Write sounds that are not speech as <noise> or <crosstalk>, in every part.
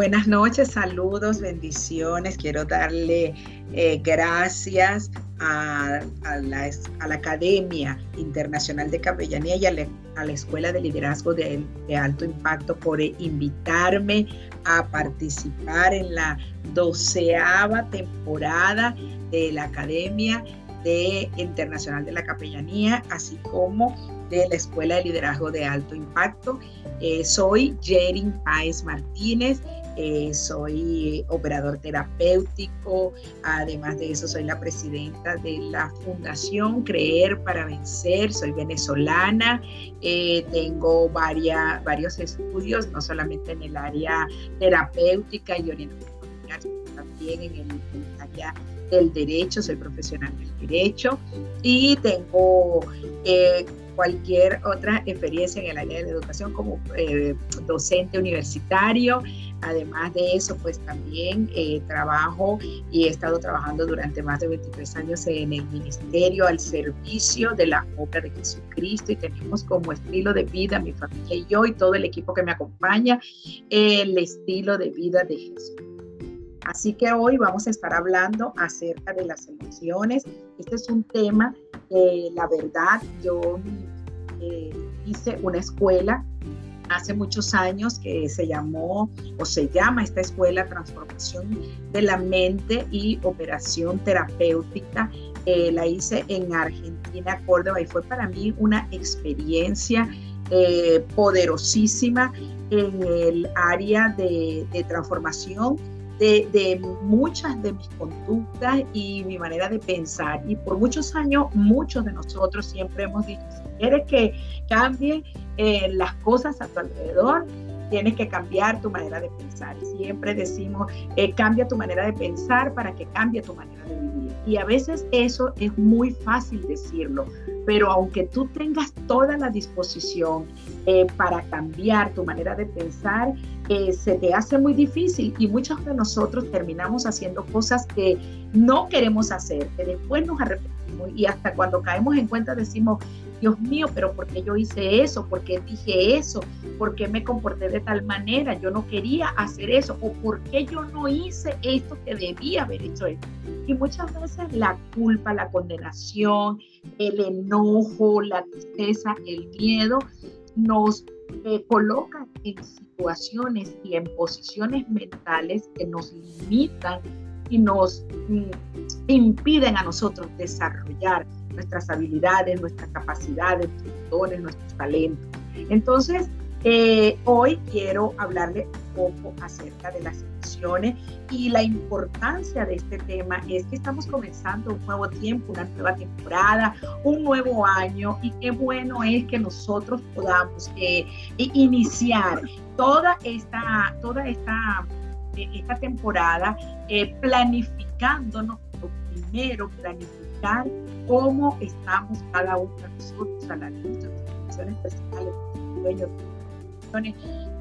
Buenas noches, saludos, bendiciones. Quiero darle eh, gracias a, la, Academia Internacional de Capellanía y a la, Escuela de Liderazgo de, Alto Impacto por invitarme a participar en la doceava temporada de la Academia de Internacional de la Capellanía, así como de la Escuela de Liderazgo de Alto Impacto. Eh, soy Jerin Páez Martínez, eh, soy operador terapéutico, además de eso soy la presidenta de la Fundación Creer para Vencer, soy venezolana, eh, tengo varias, varios estudios, no solamente en el área terapéutica y orientación sino también en el, área del derecho, soy profesional del derecho y tengo eh, cualquier otra experiencia en el área de la educación como docente universitario. Además de eso, pues también eh, trabajo y he estado trabajando durante más de 23 años en el ministerio al servicio de la obra de Jesucristo y tenemos como estilo de vida mi familia y yo y todo el equipo que me acompaña el estilo de vida de Jesús. Así que hoy vamos a estar hablando acerca de las emociones. Este es un tema, la verdad, yo eh, hice una escuela hace muchos años que se llamó o se llama esta escuela Transformación de la Mente y Operación Terapéutica. Eh, la hice en Argentina, Córdoba, y fue para mí una experiencia eh, poderosísima en el área de, transformación de, muchas de mis conductas y mi manera de pensar. Y por muchos años, muchos de nosotros siempre hemos dicho, quieres que cambie eh, las cosas a tu alrededor, tienes que cambiar tu manera de pensar. Siempre decimos, eh, cambia tu manera de pensar para que cambie tu manera de vivir. Y a veces eso es muy fácil decirlo, pero aunque tú tengas toda la disposición eh, para cambiar tu manera de pensar, se te hace muy difícil y muchos de nosotros terminamos haciendo cosas que no queremos hacer, que después nos arrepentimos y hasta cuando caemos en cuenta decimos, Dios mío, pero ¿por qué yo hice eso? ¿Por qué dije eso? ¿Por qué me comporté de tal manera? Yo no quería hacer eso. ¿O por qué yo no hice esto que debía haber hecho esto? Y muchas veces la culpa, la condenación, el enojo, la tristeza, el miedo nos eh, colocan en situaciones y en posiciones mentales que nos limitan y nos mm, impiden a nosotros desarrollar nuestras habilidades, nuestras capacidades, nuestros dones, nuestros talentos. Entonces, eh, hoy quiero hablarle un poco acerca de las emociones y la importancia de este tema es que estamos comenzando un nuevo tiempo, una nueva temporada, un nuevo año y qué bueno es que nosotros podamos eh, iniciar toda esta, toda esta, eh, esta temporada planificándonos, primero cómo estamos cada uno de nosotros a la luz de nuestras personales,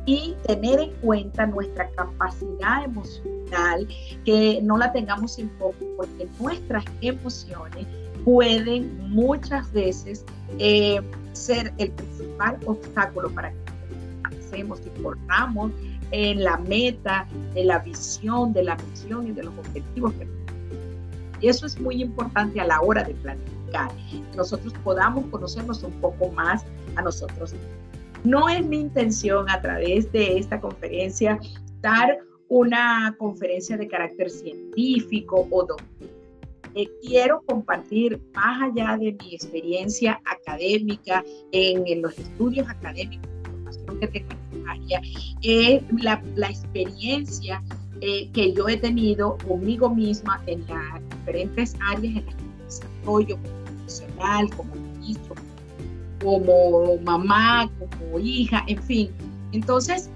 y tener en cuenta nuestra capacidad emocional, que no la tengamos en poco, porque nuestras emociones pueden muchas veces eh, ser el principal obstáculo para que hacemos y cortamos en la meta, de la visión, de la misión y de los objetivos que y eso es muy importante a la hora de planificar, nosotros podamos conocernos un poco más a nosotros. No es mi intención a través de esta conferencia dar una conferencia de carácter científico o docente. Eh, quiero compartir más allá de mi experiencia académica en, los estudios académicos, que tengo en área, es la, la experiencia eh, que yo he tenido conmigo misma en las diferentes áreas en las que me desarrollo como profesional, como ministro, como mamá, como hija, en fin. Entonces,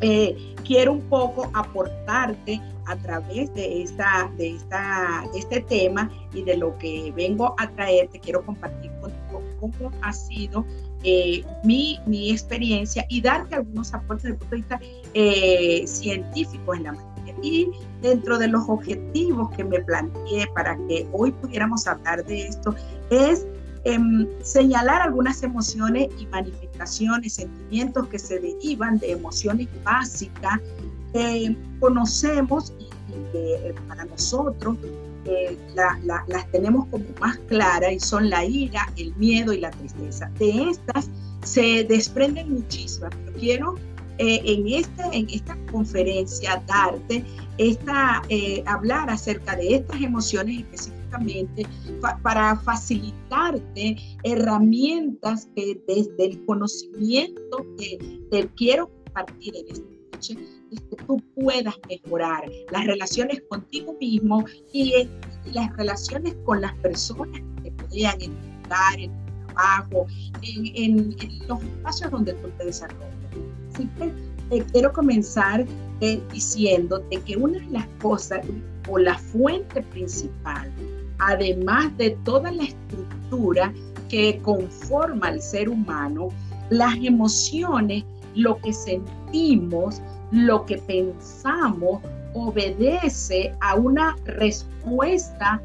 eh, quiero un poco aportarte a través de, esta, de, esta, este tema y de lo que vengo a traerte, quiero compartir contigo cómo ha sido eh, mi, mi, experiencia y darte algunos aportes desde el punto de vista eh, científico en la materia. Y dentro de los objetivos que me planteé para que hoy pudiéramos hablar de esto es em, señalar algunas emociones y manifestaciones, sentimientos que se derivan de emociones básicas que conocemos y, que eh, para nosotros eh, las tenemos como más claras y son la ira, el miedo y la tristeza. De estas se desprenden muchísimas, pero quiero eh, en, este, en esta conferencia darte, esta, eh, hablar acerca de estas emociones específicamente para facilitarte herramientas que desde el conocimiento que te quiero compartir en esta noche, que tú puedas mejorar las relaciones contigo mismo y, las relaciones con las personas que te podrían en en tu trabajo, en, los espacios donde tú te desarrollas. Así que eh, quiero comenzar eh, diciéndote que una de las cosas o la fuente principal, además de toda la estructura que conforma al ser humano, las emociones, lo que sentimos, lo que pensamos obedece a una respuesta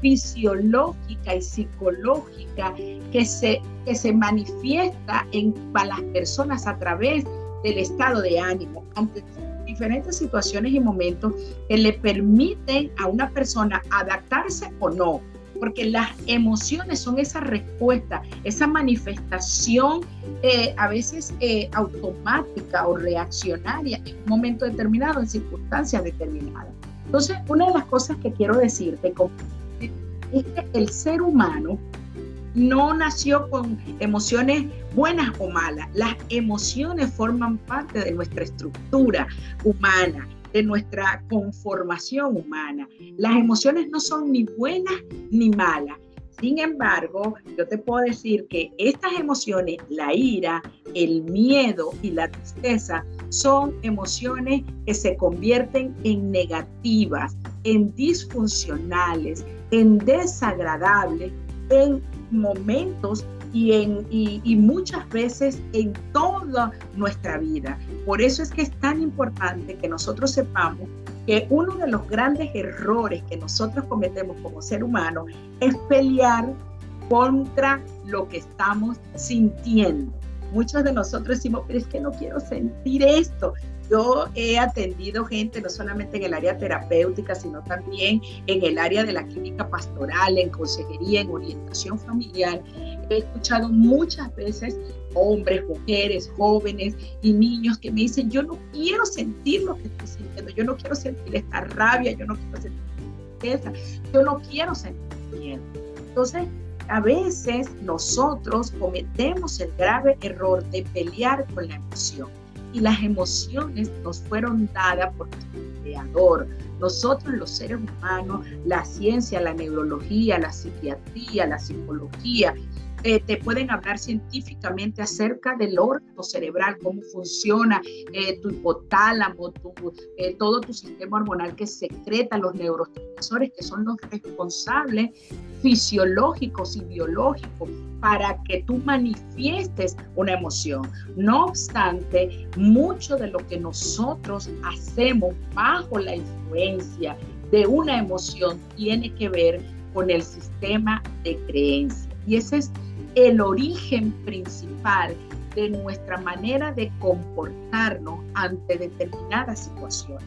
fisiológica y psicológica que se, que se manifiesta en las personas a través del estado de ánimo ante diferentes situaciones y momentos que le permiten a una persona adaptarse o no porque las emociones son esa respuesta, esa manifestación eh, a veces eh, automática o reaccionaria en un momento determinado, en circunstancias determinadas. Entonces, una de las cosas que quiero decirte es que el ser humano no nació con emociones buenas o malas. Las emociones forman parte de nuestra estructura humana de nuestra conformación humana. Las emociones no son ni buenas ni malas. Sin embargo, yo te puedo decir que estas emociones, la ira, el miedo y la tristeza, son emociones que se convierten en negativas, en disfuncionales, en desagradables, en momentos y, en, y, muchas veces en toda nuestra vida. Por eso es que es tan importante que nosotros sepamos que uno de los grandes errores que nosotros cometemos como ser humano es pelear contra lo que estamos sintiendo. Muchos de nosotros decimos, pero es que no quiero sentir esto. Yo he atendido gente no solamente en el área terapéutica, sino también en el área de la clínica pastoral, en consejería, en orientación familiar. He escuchado muchas veces hombres, mujeres, jóvenes y niños que me dicen, yo no quiero sentir lo que estoy sintiendo, yo no quiero sentir esta rabia, yo no quiero sentir tristeza, yo no quiero sentir miedo. Entonces, a veces nosotros cometemos el grave error de pelear con la emoción y las emociones nos fueron dadas por nuestro creador. Nosotros los seres humanos, la ciencia, la neurología, la psiquiatría, la psicología, eh, te pueden hablar científicamente acerca del órgano cerebral, cómo funciona eh, tu hipotálamo, eh, todo tu sistema hormonal que secreta los neurotransmisores, que son los responsables fisiológicos y biológicos para que tú manifiestes una emoción. No obstante, mucho de lo que nosotros hacemos bajo la influencia de una emoción tiene que ver con el sistema de creencia. Y ese es el origen principal de nuestra manera de comportarnos ante determinadas situaciones.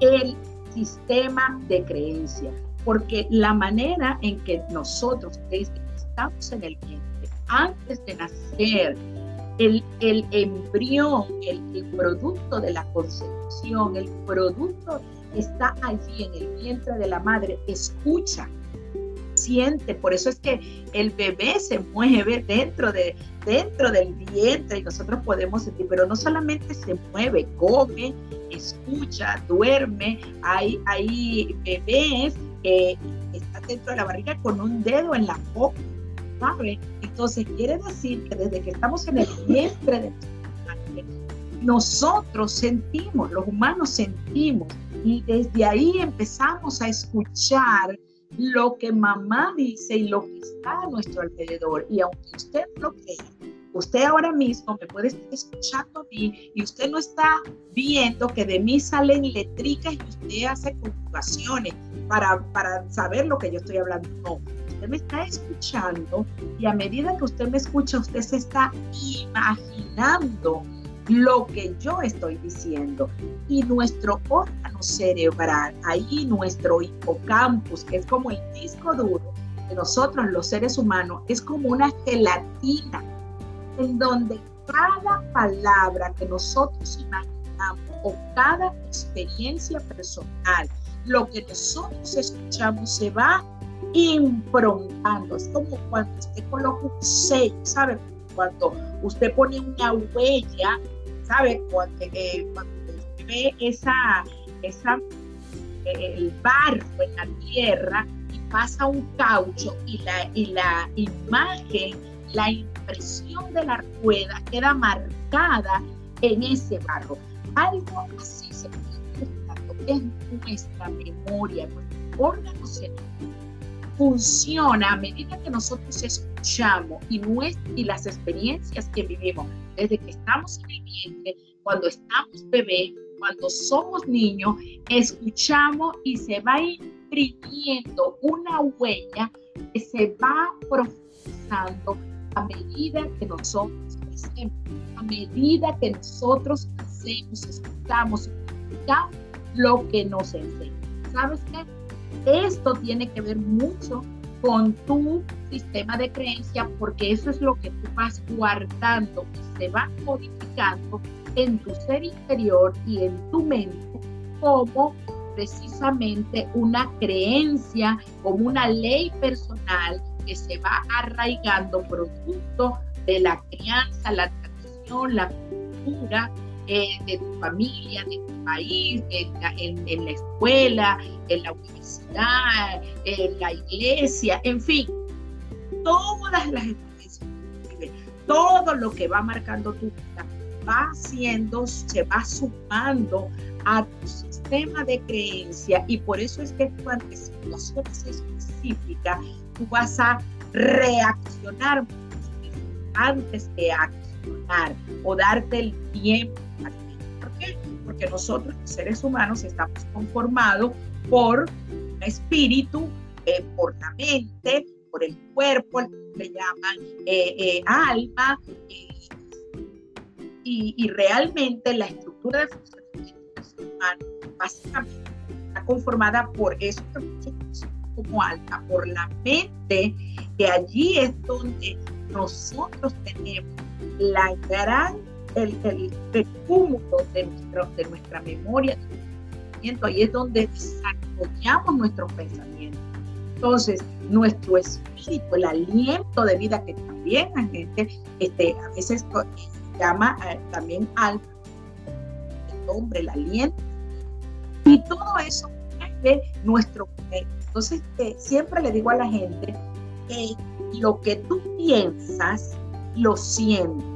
El sistema de creencia, porque la manera en que nosotros estamos en el vientre, antes de nacer, el, el embrión, el producto de la concepción, el producto está allí en el vientre de la madre, escucha, por eso es que el bebé se mueve dentro, de, dentro del vientre y nosotros podemos sentir, pero no solamente se mueve, come, escucha, duerme, hay, hay bebés que están dentro de la barriga con un dedo en la boca, ¿sabe? Entonces quiere decir que desde que estamos en el vientre de nosotros sentimos, los humanos sentimos, y desde ahí empezamos a escuchar lo que mamá dice y lo que está a nuestro alrededor. Y aunque usted no crea, usted ahora mismo me puede estar escuchando a mí y usted no está viendo que de mí salen letricas y usted hace conjugaciones para, para saber lo que yo estoy hablando. No, usted me está escuchando y a medida que usted me escucha, usted se está imaginando lo que yo estoy diciendo. Y nuestro órgano cerebral, ahí nuestro hipocampus, que es como el disco duro de nosotros los seres humanos, es como una gelatina en donde cada palabra que nosotros imaginamos o cada experiencia personal, lo que nosotros escuchamos se va improntando. Es como cuando usted coloca un sello, ¿sabe? Cuando usted pone una huella ¿sabe? Cuando, eh, usted ve esa, esa, eh, el barro en la tierra y pasa un caucho y la, y la imagen, la impresión de la rueda queda marcada en ese barro. Algo así se es nuestra memoria, nuestro órgano cerebral funciona a medida que nosotros escuchamos y, y las experiencias que vivimos desde que estamos en el vientre, cuando estamos bebé, cuando somos niños, escuchamos y se va imprimiendo una huella que se va profundizando a medida que nosotros crecemos, a medida que nosotros hacemos, escuchamos, escuchamos lo que nos enseña. ¿Sabes qué? Esto tiene que ver mucho con tu sistema de creencia porque eso es lo que tú vas guardando y se va modificando en tu ser interior y en tu mente como precisamente una creencia, como una ley personal que se va arraigando producto de la crianza, la tradición, la cultura eh, de tu familia, de tu país, en la, escuela, en la universidad, en la iglesia, en fin, todas las experiencias, todo lo que va marcando tu vida va haciendo, se va sumando a tu sistema de creencia y por eso es que tú ante situaciones específicas tú vas a reaccionar antes de accionar o darte el tiempo. Porque nosotros, los seres humanos, estamos conformados por un espíritu, eh, por la mente, por el cuerpo, le llaman eh, eh, alma, y, realmente la estructura de funcionamiento del ser humano básicamente está conformada por eso como alma, por la mente, que allí es donde nosotros tenemos la gran el, el, cúmulo de, nuestro, de nuestra memoria, de ahí es donde desarrollamos nuestros pensamientos. Entonces, nuestro espíritu, el aliento de vida que también la gente este, a veces llama eh, también al el hombre, el aliento. Y todo eso es nuestro cuerpo. Entonces, eh, siempre le digo a la gente que lo que tú piensas, lo sientes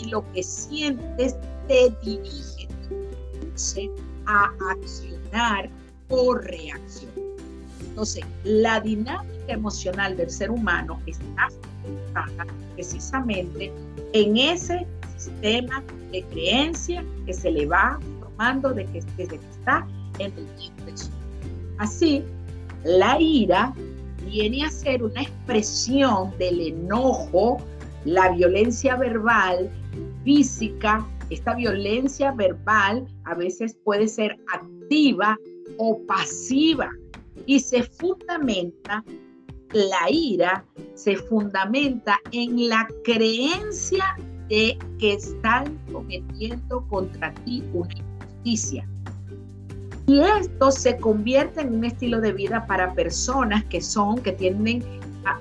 y lo que sientes te dirige a accionar o reaccionar. Entonces, la dinámica emocional del ser humano está fundamentada precisamente en ese sistema de creencia que se le va formando de que, desde que está en el tiempo Así, la ira viene a ser una expresión del enojo, la violencia verbal física, esta violencia verbal a veces puede ser activa o pasiva y se fundamenta, la ira se fundamenta en la creencia de que están cometiendo contra ti una injusticia. Y esto se convierte en un estilo de vida para personas que son, que tienden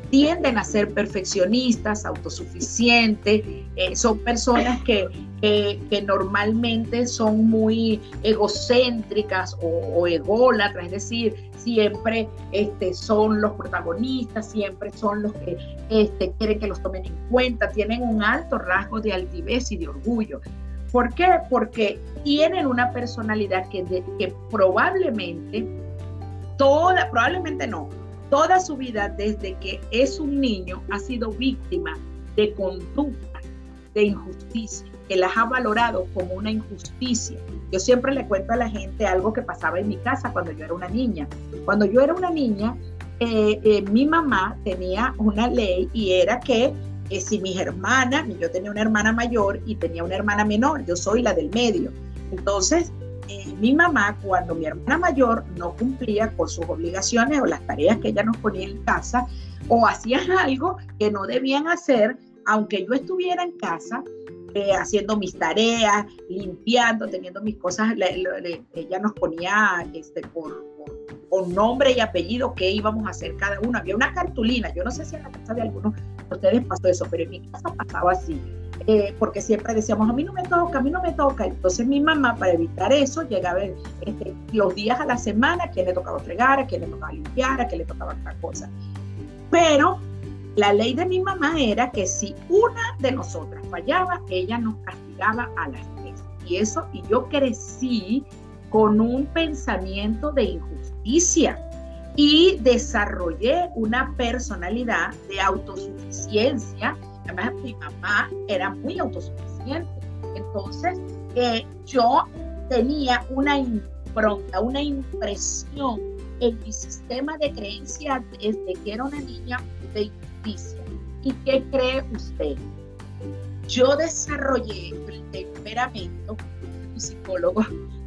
tienden a ser perfeccionistas, autosuficientes, eh, son personas que, que, normalmente son muy egocéntricas o, ególatras, es decir, siempre este, son los protagonistas, siempre son los que este, quieren que los tomen en cuenta, tienen un alto rasgo de altivez y de orgullo. ¿Por qué? Porque tienen una personalidad que, que probablemente, toda, probablemente no, toda su vida desde que es un niño ha sido víctima de conducta, de injusticia, que las ha valorado como una injusticia. Yo siempre le cuento a la gente algo que pasaba en mi casa cuando yo era una niña. Cuando yo era una niña, eh, eh, mi mamá tenía una ley y era que eh, si mis hermanas, yo tenía una hermana mayor y tenía una hermana menor, yo soy la del medio. Entonces, eh, mi mamá, cuando mi hermana mayor no cumplía con sus obligaciones o las tareas que ella nos ponía en casa, o hacían <laughs> algo que no debían hacer, aunque yo estuviera en casa, eh, haciendo mis tareas, limpiando, teniendo mis cosas, ella nos ponía este, por, por, nombre y apellido qué íbamos a hacer cada uno. Había una cartulina, yo no sé si en la casa de algunos de ustedes pasó eso, pero en mi casa pasaba así. Eh, porque siempre decíamos, a mí no me toca, a mí no me toca. Entonces mi mamá, para evitar eso, llegaba este, los días a la semana, a quién le tocaba fregar, a quién le tocaba limpiar, a quién le tocaba otra cosa. Pero la ley de mi mamá era que si una de nosotras fallaba, ella nos castigaba a las tres. Y eso, y yo crecí con un pensamiento de injusticia y desarrollé una personalidad de autosuficiencia además mi mamá era muy autosuficiente. Entonces, eh, yo tenía una impronta, una impresión en mi sistema de creencias desde que era una niña de injusticia. ¿Y qué cree usted? Yo desarrollé el temperamento, un psicólogo,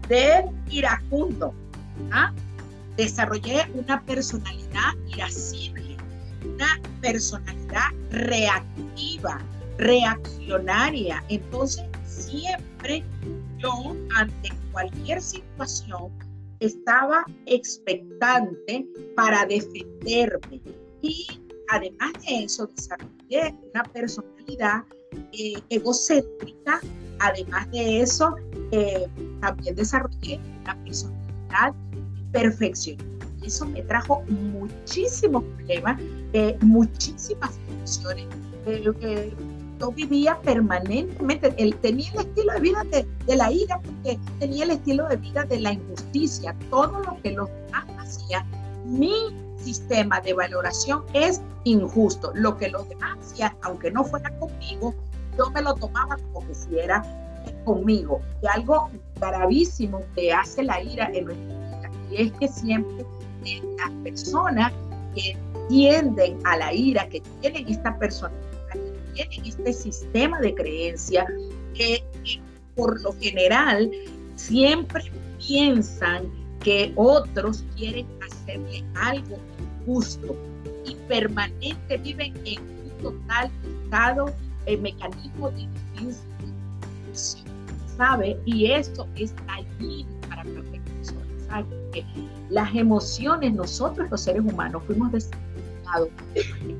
de iracundo. ¿ah? Desarrollé una personalidad irascible, una personalidad reactiva, reaccionaria. Entonces, siempre yo, ante cualquier situación, estaba expectante para defenderme. Y además de eso, desarrollé una personalidad eh, egocéntrica. Además de eso, eh, también desarrollé una personalidad perfeccionista eso me trajo muchísimos problemas, eh, muchísimas emociones. Eh, yo vivía permanentemente, él tenía el estilo de vida de, la ira porque tenía el estilo de vida de la injusticia. Todo lo que los demás hacían, mi sistema de valoración es injusto. Lo que los demás hacían, aunque no fuera conmigo, yo me lo tomaba como que si era conmigo. Y algo gravísimo que hace la ira en nuestra vida, y es que siempre las personas que tienden a la ira, que tienen esta personalidad, que tienen este sistema de creencia, que, por lo general siempre piensan que otros quieren hacerle algo injusto y permanente viven en un total estado, el mecanismo de defensa, ¿sabe? Y esto es dañino para cualquier persona, ¿sabe? Las emociones, nosotros los seres humanos fuimos diseñados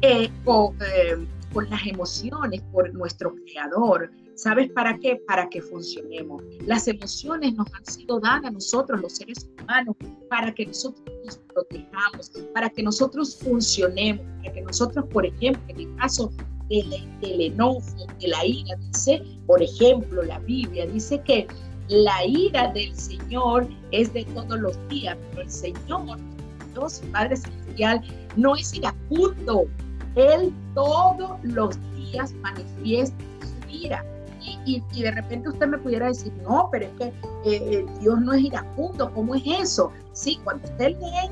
eh, con, eh, las emociones por nuestro creador. ¿Sabes para qué? Para que funcionemos. Las emociones nos han sido dadas a nosotros, los seres humanos, para que nosotros nos protejamos, para que nosotros funcionemos, para que nosotros, por ejemplo, en el caso del, del enojo, de la ira, dice, por ejemplo, la Biblia dice que la ira del Señor es de todos los días, pero el Señor, Dios Padre Celestial, no es iracundo. Él todos los días manifiesta su ira. Y, de repente usted me pudiera decir, no, pero es que eh, Dios no es iracundo, ¿cómo es eso? Sí, cuando usted lee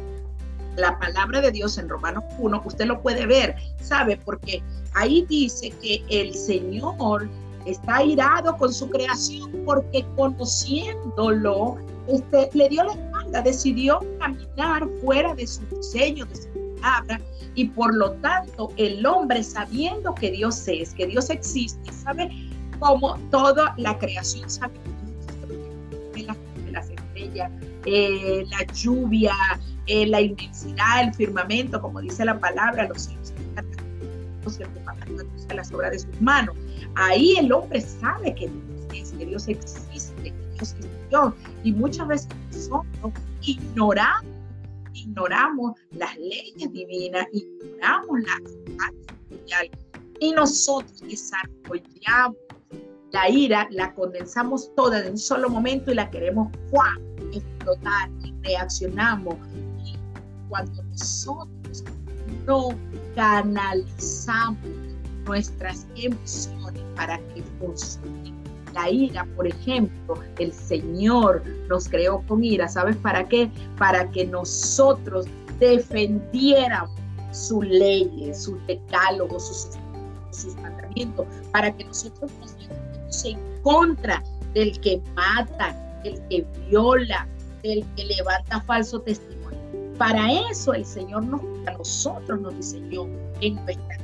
la palabra de Dios en Romanos 1, usted lo puede ver, ¿sabe? Porque ahí dice que el Señor está irado con su creación porque conociéndolo, este, le dio la espalda, decidió caminar fuera de su diseño, de su palabra, y por lo tanto el hombre sabiendo que Dios es, que Dios existe, sabe como toda la creación sabe las, las estrellas, la lluvia, eh, la inmensidad, el firmamento, como dice la palabra, los cielos de las obras de sus manos. Ahí el hombre sabe que Dios, que Dios existe, que Dios es Dios. Y muchas veces nosotros ignoramos, ignoramos las leyes divinas, ignoramos la mundial y nosotros desarrollamos la ira, la condensamos toda en un solo momento y la queremos explotar y reaccionamos. Y cuando nosotros no canalizamos nuestras emociones para que funcionen. La ira, por ejemplo, el Señor nos creó con ira. ¿Sabes para qué? Para que nosotros defendiéramos sus leyes, sus decálogos, sus, sus mandamientos, para que nosotros nos levantemos en contra del que mata, del que viola, del que levanta falso testimonio. Para eso el Señor nos, a nosotros nos diseñó en nuestra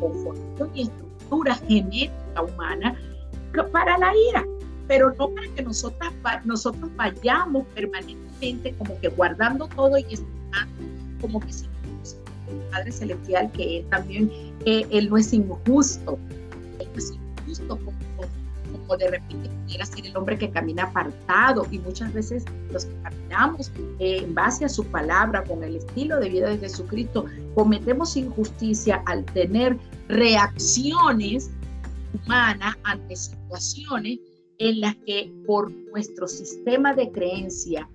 conformación y estructura genética humana para la ira, pero no para que nosotras, nosotros vayamos permanentemente como que guardando todo y esperando, como que si Padre Celestial, que Él también, Él no es injusto, Él no es injusto como, de repente pudiera ser el hombre que camina apartado y muchas veces los que caminamos eh, en base a su palabra, con el estilo de vida de Jesucristo, cometemos injusticia al tener reacciones humanas ante situaciones en las que por nuestro sistema de creencia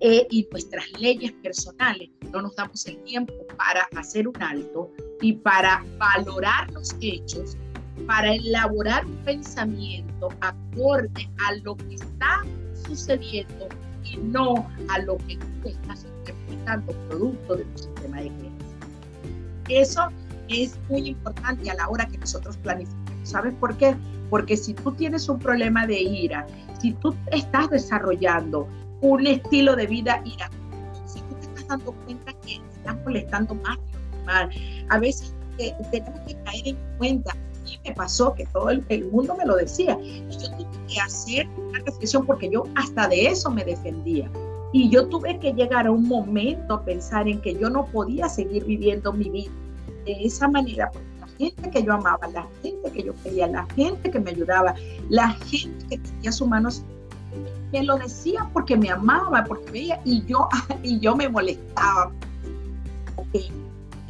eh, y nuestras leyes personales no nos damos el tiempo para hacer un alto y para valorar los hechos, para elaborar un pensamiento acorde a lo que está sucediendo y no a lo que tú estás interpretando producto de tu sistema de creencia. Eso es muy importante a la hora que nosotros planificamos. ¿Sabes por qué? Porque si tú tienes un problema de ira, si tú estás desarrollando un estilo de vida ira, si tú te estás dando cuenta que te estás molestando más a veces tenemos que caer en cuenta. Me pasó que todo el, mundo me lo decía. Y yo tuve que hacer una reflexión porque yo hasta de eso me defendía. Y yo tuve que llegar a un momento pensar en que yo no podía seguir viviendo mi vida de esa manera, porque la gente que yo amaba, la gente que yo quería, la gente que me ayudaba, la gente que tenía sus manos, me lo decía porque me amaba, porque veía, y yo, <laughs> y yo me molestaba. Porque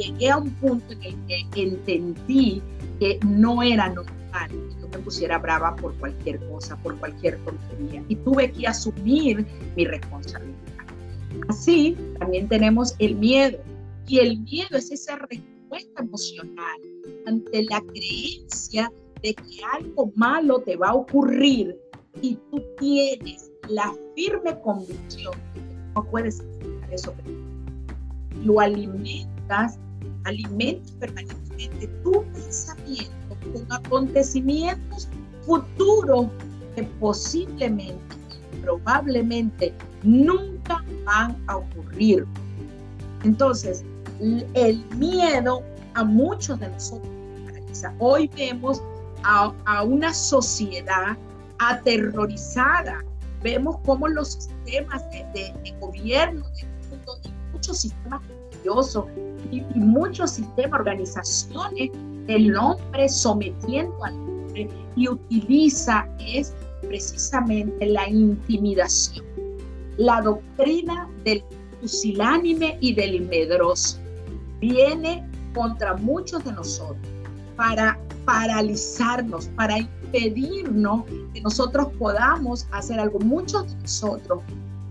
llegué a un punto en el que entendí que no era normal que yo me pusiera brava por cualquier cosa, por cualquier tontería, y tuve que asumir mi responsabilidad. Así también tenemos el miedo. Y el miedo es esa respuesta emocional ante la creencia de que algo malo te va a ocurrir y tú tienes la firme convicción de que no puedes eso. Lo alimentas, alimentas permanentemente tu pensamiento con acontecimientos futuros que posiblemente, probablemente nunca van a ocurrir. Entonces, el miedo a muchos de nosotros Hoy vemos a, una sociedad aterrorizada. Vemos cómo los sistemas de, gobierno del mundo y muchos sistemas religiosos y, muchos sistemas, organizaciones del hombre sometiendo al hombre y utiliza es precisamente la intimidación, la doctrina del pusilánime y del medroso. Viene contra muchos de nosotros para paralizarnos, para impedirnos que nosotros podamos hacer algo. Muchos de nosotros,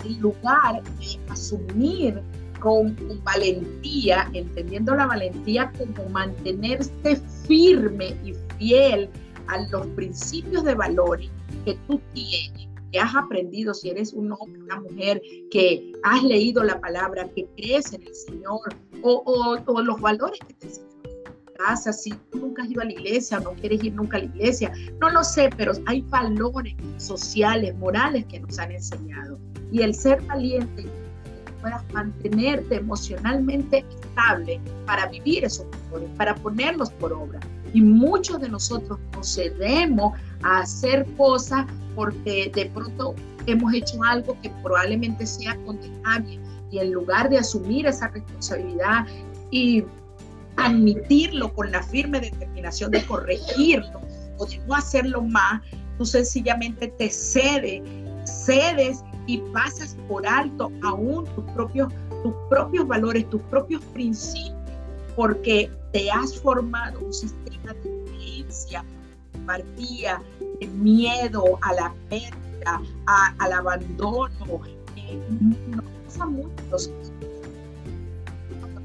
en lugar de asumir con, valentía, entendiendo la valentía como mantenerse firme y fiel a los principios de valores que tú tienes, que has aprendido, si eres un hombre, una mujer, que has leído la palabra, que crees en el Señor, o, o, los valores que te enseñaron en casa, si tú nunca has ido a la iglesia o no quieres ir nunca a la iglesia, no lo sé, pero hay valores sociales, morales que nos han enseñado. Y el ser valiente, puedas mantenerte emocionalmente estable para vivir esos valores, para ponerlos por obra. Y muchos de nosotros procedemos a hacer cosas porque de pronto hemos hecho algo que probablemente sea condenable y en lugar de asumir esa responsabilidad y admitirlo con la firme determinación de corregirlo o de no hacerlo más, tú sencillamente te cedes, cedes y pasas por alto aún tus propios, tus propios valores, tus propios principios, porque te has formado un sistema de creencia, partía, de miedo a la pérdida, al abandono. Eh, nos pasa mucho,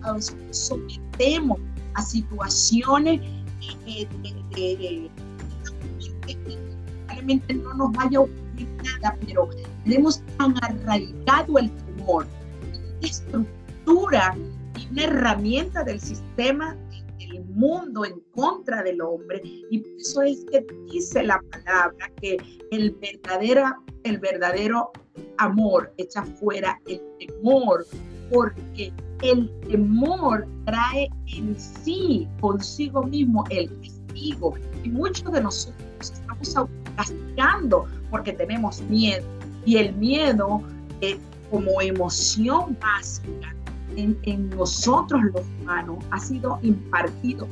nos sometemos a situaciones eh, que probablemente no nos vaya a ocurrir nada, pero tenemos tan arraigado el temor, una estructura y una herramienta del sistema del mundo en contra del hombre. Y por eso es que dice la palabra que el verdadero, el verdadero amor echa fuera el temor porque el temor trae en sí consigo mismo el castigo. Y muchos de nosotros estamos castigando porque tenemos miedo y el miedo eh, como emoción básica en, nosotros los humanos ha sido impartido,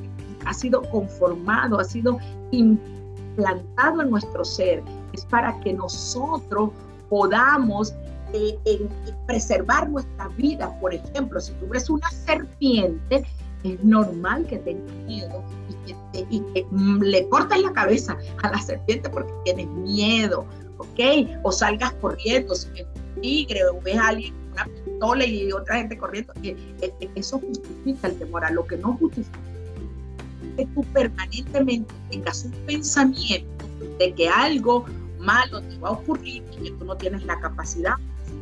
ha sido conformado, ha sido implantado en nuestro ser. Es para que nosotros podamos eh, preservar nuestra vida. Por ejemplo, si tú ves una serpiente, es normal que tengas miedo y que, mm, le cortes la cabeza a la serpiente porque tienes miedo, ¿ok? O salgas corriendo, si ves un tigre o ves a alguien con una pistola y otra gente corriendo, eh, eh, eso justifica el temor. A lo que no justifica que tú permanentemente tengas un pensamiento de que algo malo te va a ocurrir y que tú no tienes la capacidad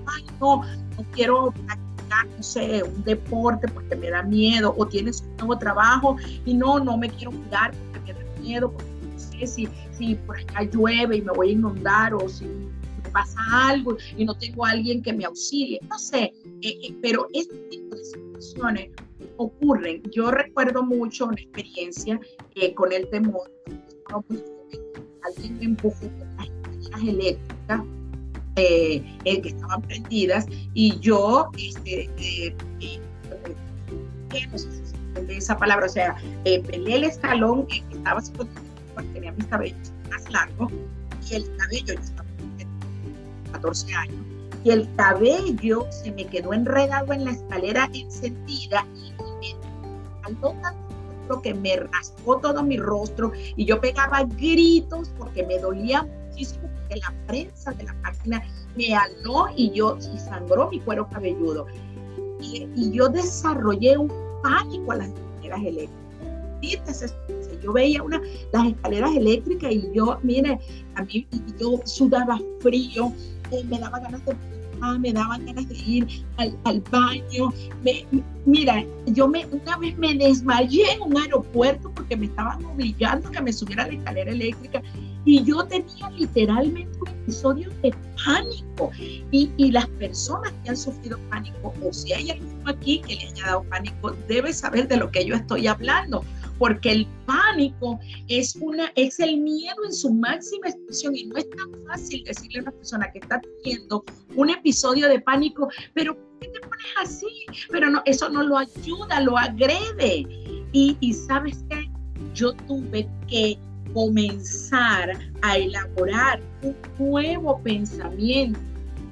ay, no, no quiero practicar, no sé, un deporte porque me da miedo, o tienes un nuevo trabajo y no, no me quiero cuidar porque me da miedo, porque si, si por acá llueve y me voy a inundar, o si me pasa algo y no tengo a alguien que me auxilie, no sé, eh, eh, pero este tipo de situaciones ocurren. Yo recuerdo mucho una experiencia eh, con el temor, alguien me empujó con las escaleras eléctricas eh, que estaban prendidas y yo, este, eh, eh, no sé si esa palabra, o sea, peleé el escalón que estaba porque tenía mis cabellos más largos y el cabello, yo estaba 14 años, y el cabello se me quedó enredado en la escalera encendida y me tanto que me raspó todo mi rostro y yo pegaba gritos porque me dolía muchísimo la prensa de la máquina me aló y yo y sangró mi cuero cabelludo. Y, yo desarrollé un pánico a las escaleras eléctricas. Yo veía una, las escaleras eléctricas y yo, mire, a mí yo sudaba frío, eh, me daba ganas de me daban ganas de ir al, al baño. Mira, yo me, una vez me desmayé en un aeropuerto porque me estaban obligando a que me subiera a la escalera eléctrica y yo tenía literalmente un episodio de pánico. Y, y las personas que han sufrido pánico, o si hay alguno aquí que le haya dado pánico, debe saber de lo que yo estoy hablando porque el pánico es, una, es el miedo en su máxima expresión y no es tan fácil decirle a una persona que está teniendo un episodio de pánico, pero ¿por qué te pones así? Pero no, eso no lo ayuda, lo agrede. Y, y sabes qué, yo tuve que comenzar a elaborar un nuevo pensamiento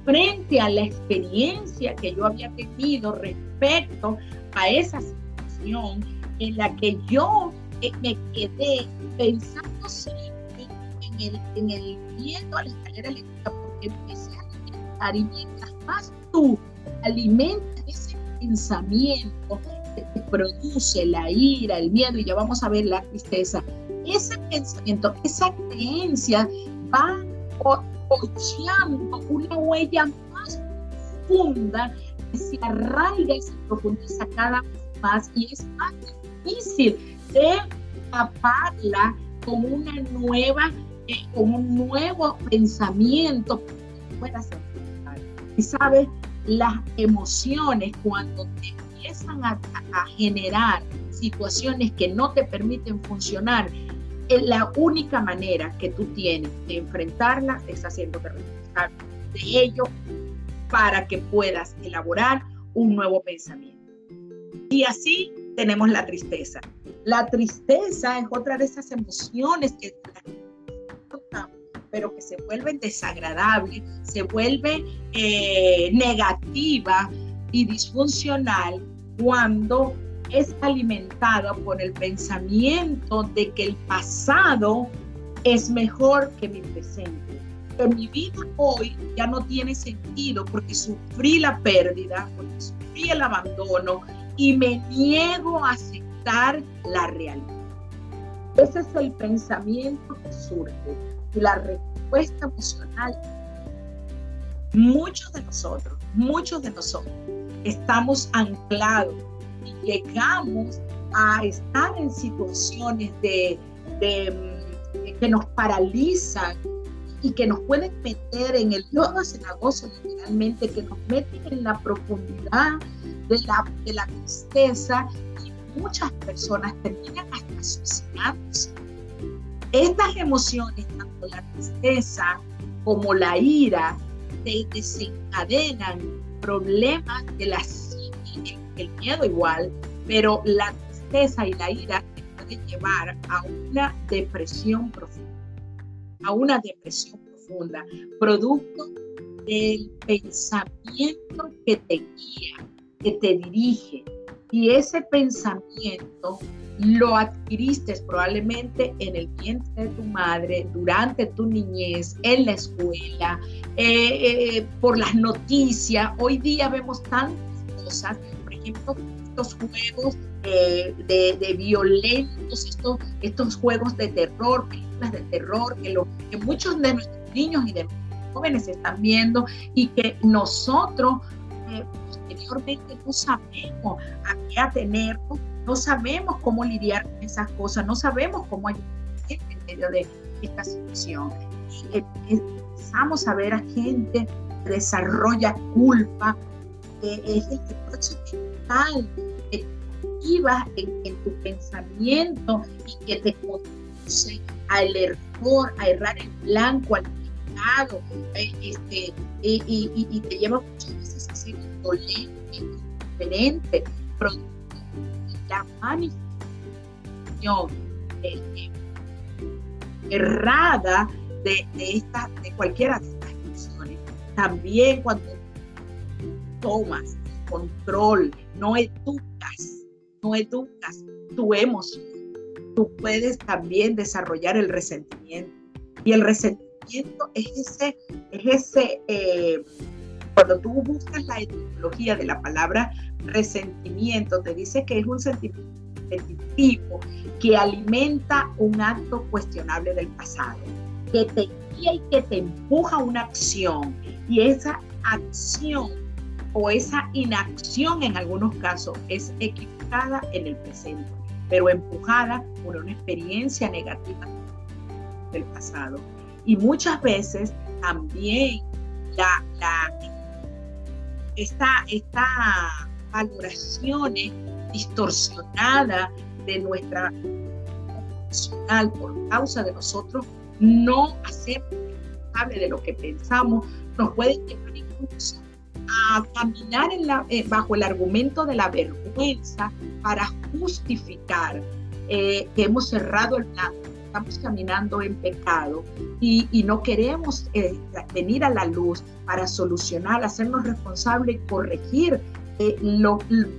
frente a la experiencia que yo había tenido respecto a esa situación en la que yo eh, me quedé pensando en el, miedo a la escalera eléctrica, porque empecé a alimentar y mientras más tú alimentas ese pensamiento que te produce la ira, el miedo, y ya vamos a ver la tristeza, ese pensamiento, esa creencia va ocheando una huella más profunda que se arraiga y se profundiza cada vez más y es más difícil de taparla con una nueva, eh, con un nuevo pensamiento. Y sabes, las emociones cuando te empiezan a, generar situaciones que no te permiten funcionar, la única manera que tú tienes de enfrentarla es haciéndote responsable de ello para que puedas elaborar un nuevo pensamiento. Y así tenemos la tristeza. La tristeza es otra de esas emociones que pero que se vuelven desagradables, se vuelve eh, negativa y disfuncional cuando es alimentada por el pensamiento de que el pasado es mejor que mi presente. Que mi vida hoy ya no tiene sentido porque sufrí la pérdida, porque sufrí el abandono y me niego a aceptar la realidad. Ese es el pensamiento que surge y la respuesta emocional. Muchos de nosotros, muchos de nosotros estamos anclados y llegamos a estar en situaciones de, que nos paralizan y que nos pueden meter en el lodo cenagoso literalmente, que nos meten en la profundidad de la, de la tristeza y muchas personas terminan hasta suicidándose. Estas emociones, tanto la tristeza como la ira, desencadenan problemas de la psique, el miedo igual, pero la tristeza y la ira te pueden llevar a una depresión profunda, a una depresión profunda, producto del pensamiento que te guía, que te dirige. Y ese pensamiento lo adquiriste probablemente en el vientre de tu madre, durante tu niñez, en la escuela, eh, eh, por las noticias. Hoy día vemos tantas cosas, por ejemplo, estos juegos eh, de, violentos, estos, estos juegos de terror, películas de terror, que, lo, que muchos de nuestros niños y de nuestros jóvenes están viendo y que nosotros posteriormente no sabemos a qué atenernos no sabemos cómo lidiar con esas cosas, no sabemos cómo ayudar en medio de esta situación. Y empezamos a ver a gente que desarrolla culpa, que es el reproche mental, que iba en, en, tu pensamiento y que te conduce al error, a errar en blanco, al pecado, eh, este, y, y, y, te lleva muchas indolente, indiferente, la manifestación eh, errada de, de, de cualquiera de estas emociones. También cuando tomas control, no educas, no educas tu emoción, tú puedes también desarrollar el resentimiento. Y el resentimiento es ese, es ese eh, cuando tú buscas la etimología de la palabra resentimiento, te dice que es un sentimiento repetitivo que alimenta un acto cuestionable del pasado, que te guía y que te empuja a una acción. Y esa acción o esa inacción en algunos casos es equivocada en el presente, pero empujada por una experiencia negativa del pasado. Y muchas veces también la, la esta, esta valoraciones distorsionadas de nuestra emocional por causa de nosotros no hacer responsable de lo que pensamos, nos puede llevar incluso a caminar en la, eh, bajo el argumento de la vergüenza para justificar eh, que hemos cerrado el plan, estamos caminando en pecado y, y no queremos eh, venir a la luz para solucionar, hacernos responsables y corregir eh,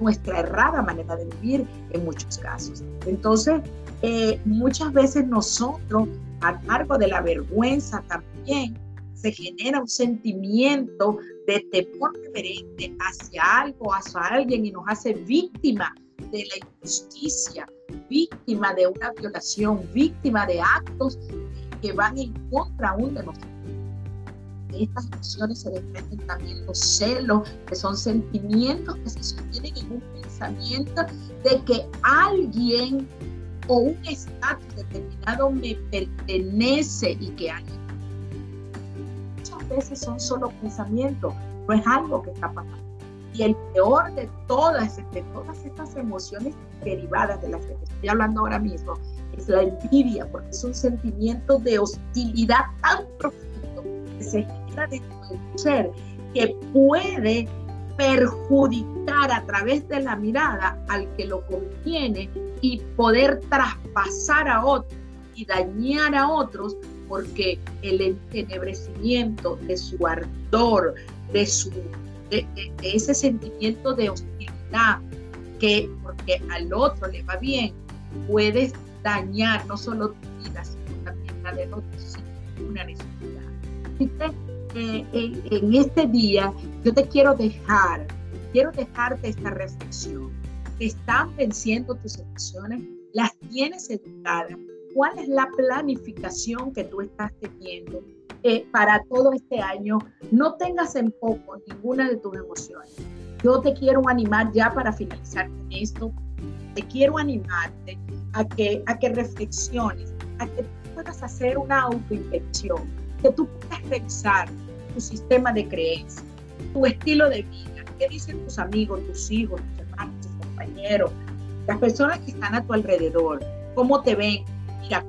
nuestra errada manera de vivir en muchos casos. Entonces, eh, muchas veces nosotros, a cargo de la vergüenza también, se genera un sentimiento de temor reverente hacia algo, hacia alguien y nos hace víctima de la injusticia, víctima de una violación, víctima de actos que van en contra aún de nosotros de estas emociones se desprenden también los celos, que son sentimientos que se sostienen en un pensamiento de que alguien o un estatus determinado me pertenece y que hay. Muchas veces son solo pensamientos, no es algo que está pasando. Y el peor de todas, de todas estas emociones derivadas de las que estoy hablando ahora mismo es la envidia, porque es un sentimiento de hostilidad tan profundo que se genera dentro del ser que puede perjudicar a través de la mirada al que lo contiene y poder traspasar a otros y dañar a otros porque el entenebrecimiento de su ardor, de, su, ese sentimiento de hostilidad, que porque al otro le va bien, puedes dañar no solo tu vida, sino también la de sin una necesidad. Eh, en este día yo te quiero dejar, quiero dejarte esta reflexión. ¿Te están venciendo tus emociones? ¿Las tienes educadas? ¿Cuál es la planificación que tú estás teniendo eh, para todo este año? No tengas en poco ninguna de tus emociones. Yo te quiero animar ya para finalizar con esto. Te quiero animarte a que, a que reflexiones, a que puedas hacer una autoinspección que tú puedas revisar tu sistema de creencias, tu estilo de vida, qué dicen tus amigos, tus hijos, tus hermanos, tus compañeros, las personas que están a tu alrededor, cómo te ven, mira,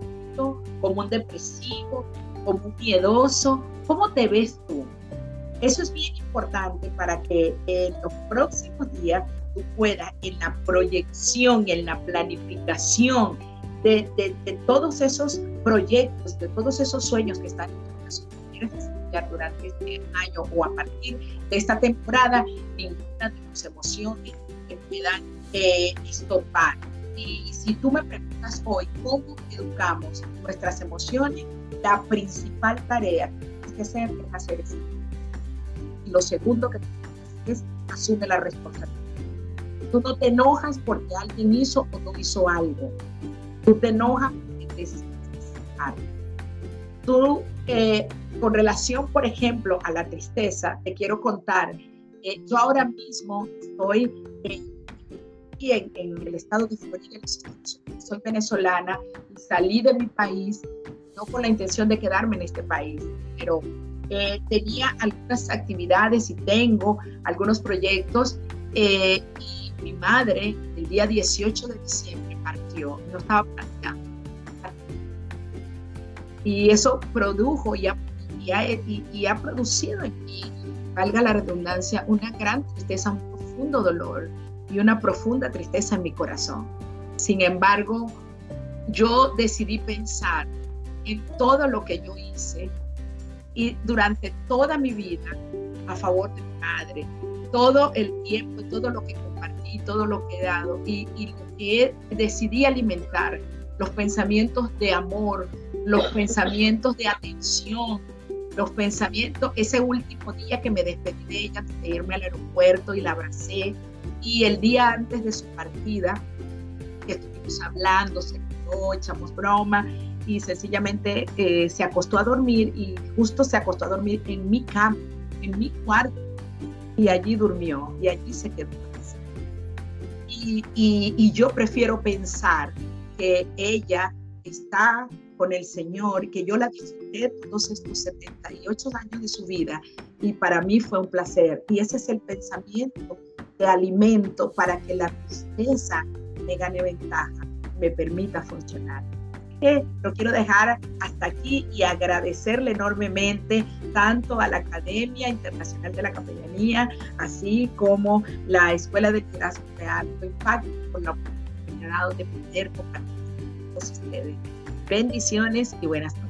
como un depresivo, como un miedoso, cómo te ves tú. Eso es bien importante para que en los próximos días tú puedas en la proyección, en la planificación de, de, de todos esos proyectos, de todos esos sueños que están en tu corazón, durante este año o a partir de esta temporada, ninguna de tus emociones te puedan eh, estopar. Y si tú me preguntas hoy cómo educamos nuestras emociones, la principal tarea que hacer es hacer eso. Y lo segundo que es asume la responsabilidad. Tú no te enojas porque alguien hizo o no hizo algo. Tú te enojas porque necesitas algo. Tú eh, con relación, por ejemplo, a la tristeza, te quiero contar, eh, yo ahora mismo estoy en, el estado de Florida, soy venezolana y salí de mi país, no con la intención de quedarme en este país, pero eh, tenía algunas actividades y tengo algunos proyectos y mi madre el día 18 de diciembre partió, no estaba planeando. Y eso produjo y ha, y ha, producido en mí, valga la redundancia, una gran tristeza, un profundo dolor y una profunda tristeza en mi corazón. Sin embargo, yo decidí pensar en todo lo que yo hice y durante toda mi vida a favor de mi padre, todo el tiempo, todo lo que compartí, todo lo que he dado y, y que decidí alimentar, los pensamientos de amor, los pensamientos de atención, los pensamientos, ese último día que me despedí de ella de irme al aeropuerto y la abracé, y el día antes de su partida, que estuvimos hablando, se quedó, echamos broma, y sencillamente eh, se acostó a dormir, y justo se acostó a dormir en mi cama, en mi cuarto, y allí durmió, y allí se quedó. Y, y, y yo prefiero pensar que ella está con el Señor, que yo la disfruté todos estos 78 años de su vida y para mí fue un placer. Y ese es el pensamiento de alimento para que la tristeza me gane ventaja, me permita funcionar. Que lo quiero dejar hasta aquí y agradecerle enormemente tanto a la Academia Internacional de la Capellanía, así como la Escuela de Liderazgo de Alto Impacto, por la oportunidad de poder compartir con ustedes. Bendiciones y buenas noches.